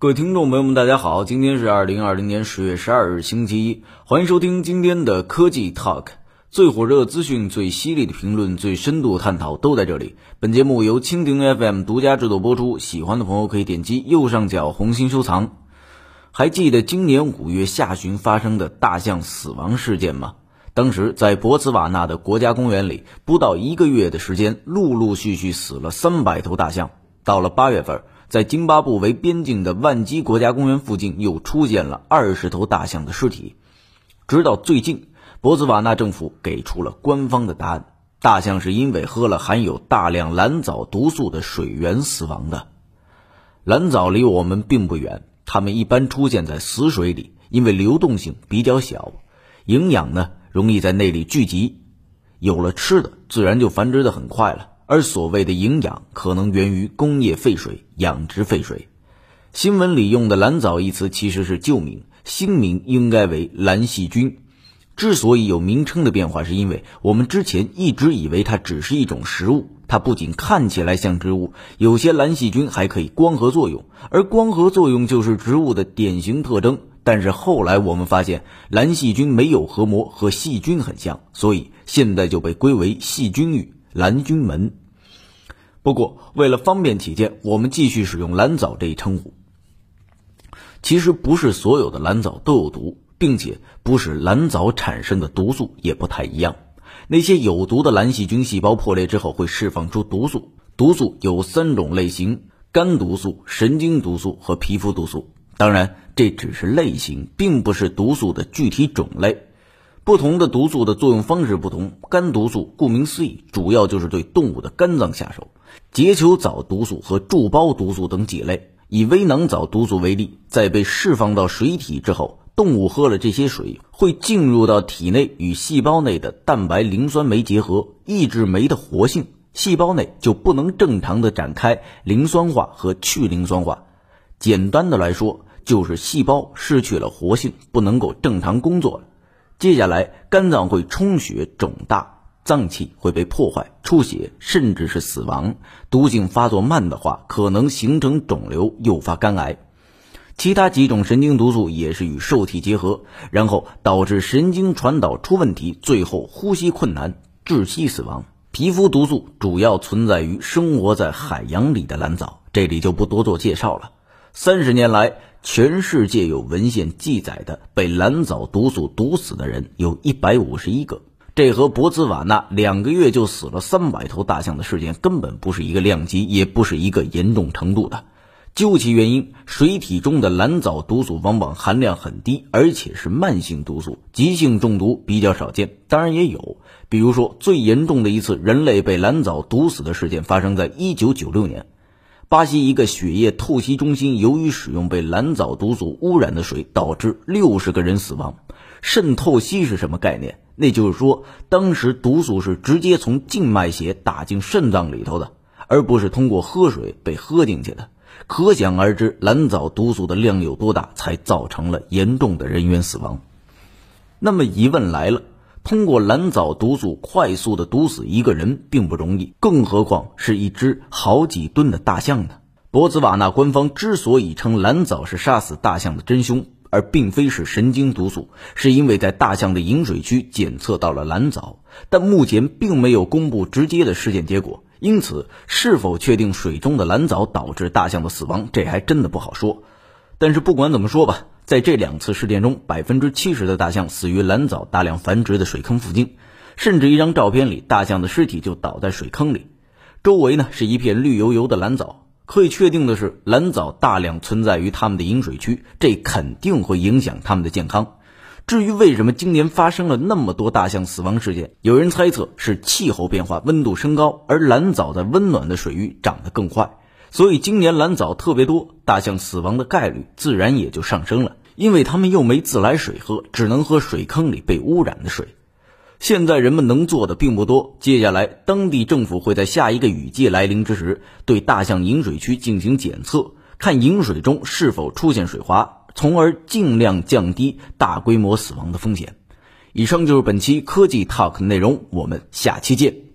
各位听众朋友们，大家好，今天是二零二零年十月十二日，星期一，欢迎收听今天的科技 Talk，最火热资讯、最犀利的评论、最深度探讨都在这里。本节目由蜻蜓 FM 独家制作播出，喜欢的朋友可以点击右上角红心收藏。还记得今年五月下旬发生的大象死亡事件吗？当时在博茨瓦纳的国家公园里，不到一个月的时间，陆陆续续死了三百头大象。到了八月份。在津巴布韦边境的万基国家公园附近，又出现了二十头大象的尸体。直到最近，博茨瓦纳政府给出了官方的答案：大象是因为喝了含有大量蓝藻毒素的水源死亡的。蓝藻离我们并不远，它们一般出现在死水里，因为流动性比较小，营养呢容易在那里聚集，有了吃的，自然就繁殖的很快了。而所谓的营养，可能源于工业废水、养殖废水。新闻里用的“蓝藻”一词其实是旧名，新名应该为蓝细菌。之所以有名称的变化，是因为我们之前一直以为它只是一种食物，它不仅看起来像植物，有些蓝细菌还可以光合作用，而光合作用就是植物的典型特征。但是后来我们发现，蓝细菌没有核膜，和细菌很像，所以现在就被归为细菌域。蓝菌门。不过，为了方便起见，我们继续使用蓝藻这一称呼。其实，不是所有的蓝藻都有毒，并且不是蓝藻产生的毒素也不太一样。那些有毒的蓝细菌细胞破裂之后会释放出毒素，毒素有三种类型：肝毒素、神经毒素和皮肤毒素。当然，这只是类型，并不是毒素的具体种类。不同的毒素的作用方式不同，肝毒素顾名思义，主要就是对动物的肝脏下手。结球藻毒素和柱孢毒素等几类。以微囊藻毒素为例，在被释放到水体之后，动物喝了这些水，会进入到体内与细胞内的蛋白磷酸酶结合，抑制酶的活性，细胞内就不能正常的展开磷酸化和去磷酸化。简单的来说，就是细胞失去了活性，不能够正常工作了。接下来，肝脏会充血肿大，脏器会被破坏、出血，甚至是死亡。毒性发作慢的话，可能形成肿瘤，诱发肝癌。其他几种神经毒素也是与受体结合，然后导致神经传导出问题，最后呼吸困难，窒息死亡。皮肤毒素主要存在于生活在海洋里的蓝藻，这里就不多做介绍了。三十年来。全世界有文献记载的被蓝藻毒素毒死的人有一百五十一个，这和博茨瓦纳两个月就死了三百头大象的事件根本不是一个量级，也不是一个严重程度的。究其原因，水体中的蓝藻毒素往往含量很低，而且是慢性毒素，急性中毒比较少见。当然也有，比如说最严重的一次人类被蓝藻毒死的事件发生在一九九六年。巴西一个血液透析中心，由于使用被蓝藻毒素污染的水，导致六十个人死亡。肾透析是什么概念？那就是说，当时毒素是直接从静脉血打进肾脏里头的，而不是通过喝水被喝进去的。可想而知，蓝藻毒素的量有多大，才造成了严重的人员死亡。那么疑问来了。通过蓝藻毒素快速的毒死一个人并不容易，更何况是一只好几吨的大象呢？博茨瓦纳官方之所以称蓝藻是杀死大象的真凶，而并非是神经毒素，是因为在大象的饮水区检测到了蓝藻，但目前并没有公布直接的尸检结果，因此是否确定水中的蓝藻导致大象的死亡，这还真的不好说。但是不管怎么说吧。在这两次事件中，百分之七十的大象死于蓝藻大量繁殖的水坑附近，甚至一张照片里，大象的尸体就倒在水坑里，周围呢是一片绿油油的蓝藻。可以确定的是，蓝藻大量存在于它们的饮水区，这肯定会影响它们的健康。至于为什么今年发生了那么多大象死亡事件，有人猜测是气候变化，温度升高，而蓝藻在温暖的水域长得更快。所以今年蓝藻特别多，大象死亡的概率自然也就上升了。因为他们又没自来水喝，只能喝水坑里被污染的水。现在人们能做的并不多，接下来当地政府会在下一个雨季来临之时，对大象饮水区进行检测，看饮水中是否出现水滑，从而尽量降低大规模死亡的风险。以上就是本期科技 Talk 的内容，我们下期见。